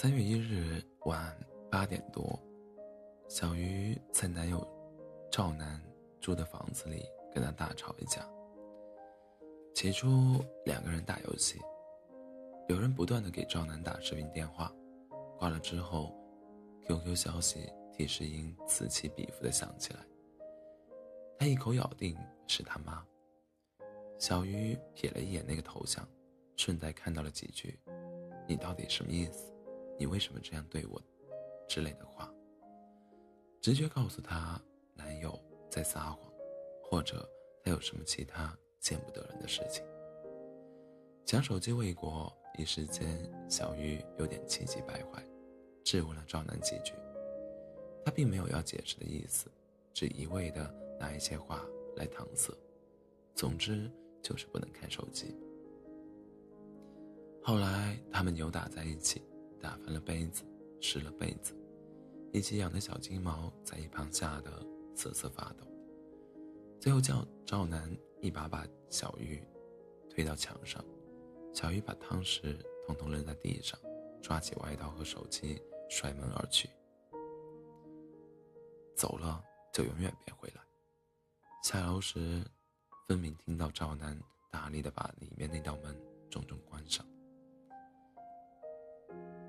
三月一日晚八点多，小鱼在男友赵楠住的房子里跟他大吵一架。起初两个人打游戏，有人不断的给赵楠打视频电话，挂了之后，QQ 消息提示音此起彼伏的响起来。他一口咬定是他妈。小鱼瞥了一眼那个头像，顺带看到了几句：“你到底什么意思？你为什么这样对我？”之类的话。直觉告诉他，男友在撒谎，或者他有什么其他见不得人的事情。抢手机未果，一时间小鱼有点气急败坏，质问了赵楠几句。他并没有要解释的意思，只一味的拿一些话来搪塞。总之。就是不能看手机。后来他们扭打在一起，打翻了杯子，湿了被子，一起养的小金毛在一旁吓得瑟瑟发抖。最后叫赵楠一把把小玉推到墙上，小玉把汤匙统统扔在地上，抓起外套和手机摔门而去。走了就永远别回来。下楼时。分明听到赵楠大力的把里面那道门重重关上。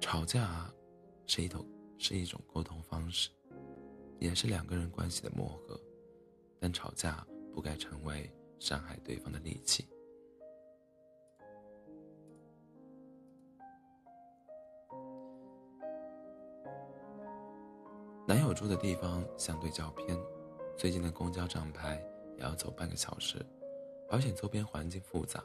吵架是一种是一种沟通方式，也是两个人关系的磨合，但吵架不该成为伤害对方的利器。男友住的地方相对较偏，最近的公交站牌。也要走半个小时，而且周边环境复杂。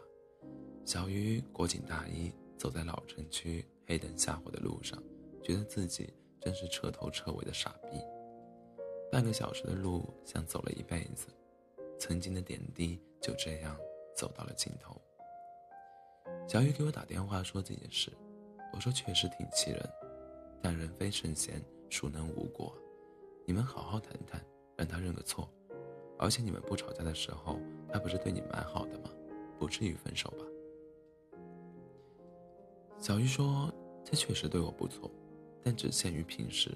小鱼裹紧大衣，走在老城区黑灯瞎火的路上，觉得自己真是彻头彻尾的傻逼。半个小时的路像走了一辈子，曾经的点滴就这样走到了尽头。小雨给我打电话说这件事，我说确实挺气人，但人非圣贤，孰能无过？你们好好谈谈，让他认个错。而且你们不吵架的时候，他不是对你蛮好的吗？不至于分手吧？小鱼说：“他确实对我不错，但只限于平时。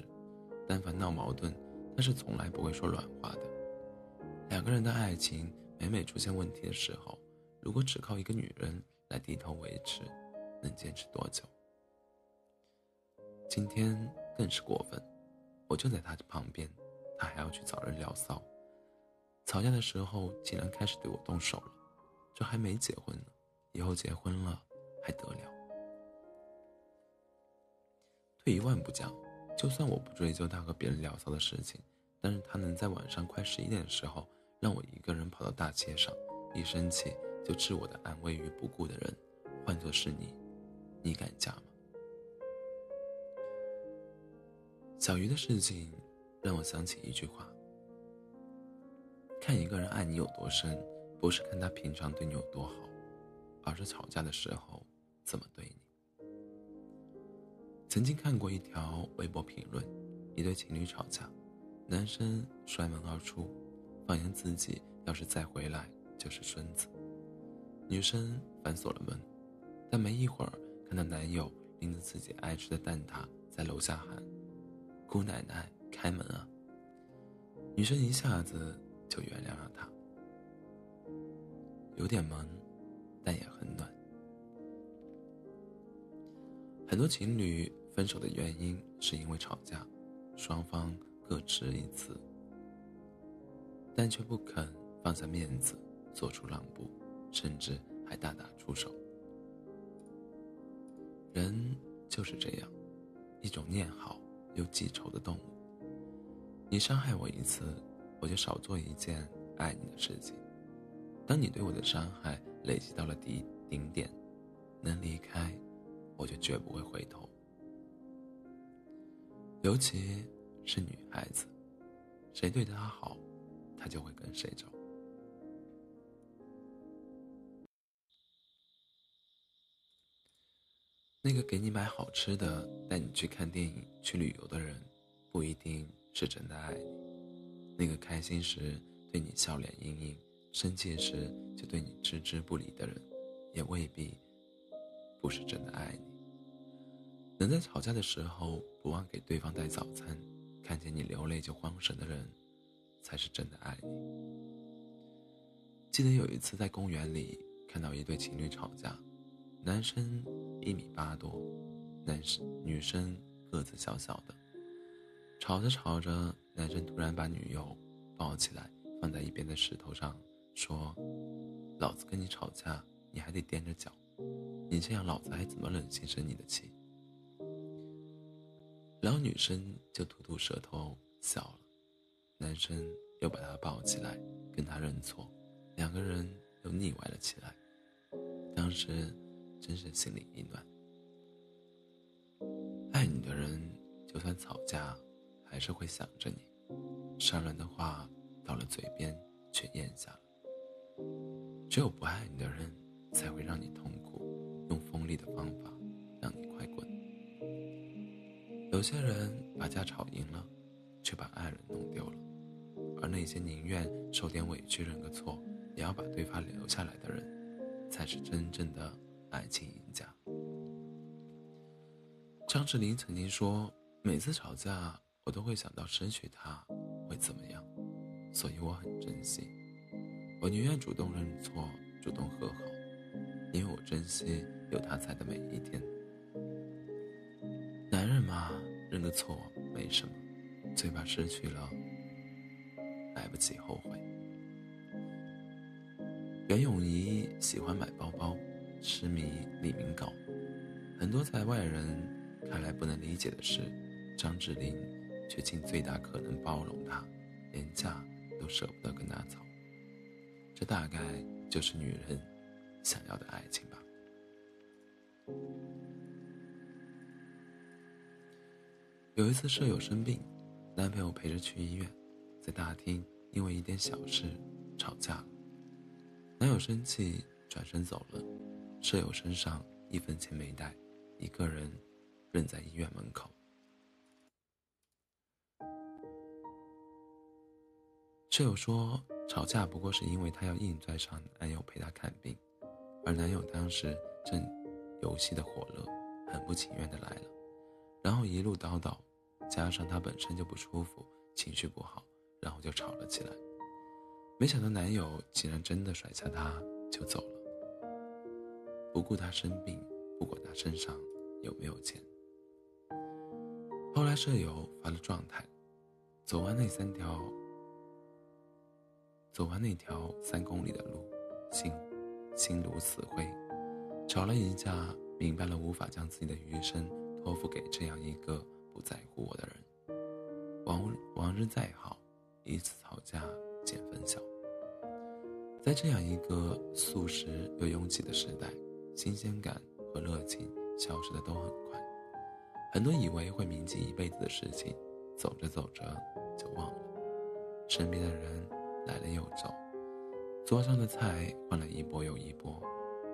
但凡闹矛盾，他是从来不会说软话的。两个人的爱情每每出现问题的时候，如果只靠一个女人来低头维持，能坚持多久？今天更是过分，我就在他的旁边，他还要去找人聊骚。”吵架的时候，竟然开始对我动手了，这还没结婚呢，以后结婚了还得了？退一万步讲，就算我不追究他和别人聊骚的事情，但是他能在晚上快十一点的时候让我一个人跑到大街上，一生气就置我的安危于不顾的人，换作是你，你敢嫁吗？小鱼的事情让我想起一句话。看一个人爱你有多深，不是看他平常对你有多好，而是吵架的时候怎么对你。曾经看过一条微博评论，一对情侣吵架，男生摔门而出，放言自己要是再回来就是孙子。女生反锁了门，但没一会儿看到男友拎着自己爱吃的蛋挞在楼下喊：“姑奶奶开门啊！”女生一下子。就原谅了他，有点萌，但也很暖。很多情侣分手的原因是因为吵架，双方各执一词，但却不肯放下面子，做出让步，甚至还大打出手。人就是这样，一种念好又记仇的动物。你伤害我一次。我就少做一件爱你的事情。当你对我的伤害累积到了顶顶点，能离开，我就绝不会回头。尤其是女孩子，谁对她好，她就会跟谁走。那个给你买好吃的、带你去看电影、去旅游的人，不一定是真的爱你。那个开心时对你笑脸盈盈，生气时就对你置之不理的人，也未必不是真的爱你。能在吵架的时候不忘给对方带早餐，看见你流泪就慌神的人，才是真的爱你。记得有一次在公园里看到一对情侣吵架，男生一米八多，男生女生个子小小的。吵着吵着，男生突然把女友抱起来放在一边的石头上，说：“老子跟你吵架，你还得踮着脚，你这样老子还怎么忍心生你的气？”然后女生就吐吐舌头笑了，男生又把她抱起来跟她认错，两个人又腻歪了起来。当时真是心里一暖。爱你的人，就算吵架，还是会想着你，伤人的话到了嘴边却咽下了。只有不爱你的人，才会让你痛苦，用锋利的方法。有些人把架吵赢了，却把爱人弄丢了；而那些宁愿受点委屈、认个错，也要把对方留下来的人，才是真正的爱情赢家。张智霖曾经说：“每次吵架，我都会想到失去他会怎么样，所以我很珍惜。我宁愿主动认错、主动和好，因为我珍惜有他在的每一天。”男人嘛。认个错没什么，最怕失去了，来不及后悔。袁咏仪喜欢买包包，痴迷李明镐。很多在外人看来不能理解的事，张智霖却尽最大可能包容她，连架都舍不得跟她走。这大概就是女人想要的爱情吧。有一次，舍友生病，男朋友陪着去医院，在大厅因为一点小事吵架了。男友生气，转身走了，舍友身上一分钱没带，一个人扔在医院门口。舍友说，吵架不过是因为他要硬拽上男友陪他看病，而男友当时正游戏的火热，很不情愿的来了，然后一路叨叨。加上他本身就不舒服，情绪不好，然后就吵了起来。没想到男友竟然真的甩下她就走了，不顾她生病，不管她身上有没有钱。后来舍友发了状态，走完那三条，走完那条三公里的路，心心如死灰。吵了一架，明白了无法将自己的余生托付给这样一个。不在乎我的人，往往日再好，一次吵架见分晓。在这样一个速食又拥挤的时代，新鲜感和热情消失的都很快。很多以为会铭记一辈子的事情，走着走着就忘了。身边的人来了又走，桌上的菜换了一波又一波，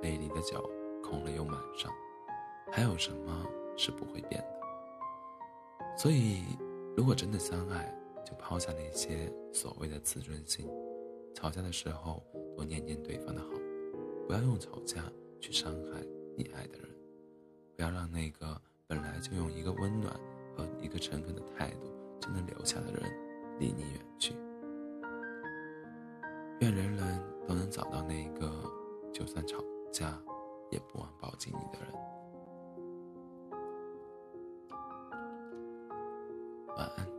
杯里的酒空了又满上，还有什么是不会变的？所以，如果真的相爱，就抛下那些所谓的自尊心。吵架的时候，多念念对方的好，不要用吵架去伤害你爱的人，不要让那个本来就用一个温暖和一个诚恳的态度就能留下的人离你远去。愿人人都能找到那个，就算吵架也不忘抱紧你的人。晚安。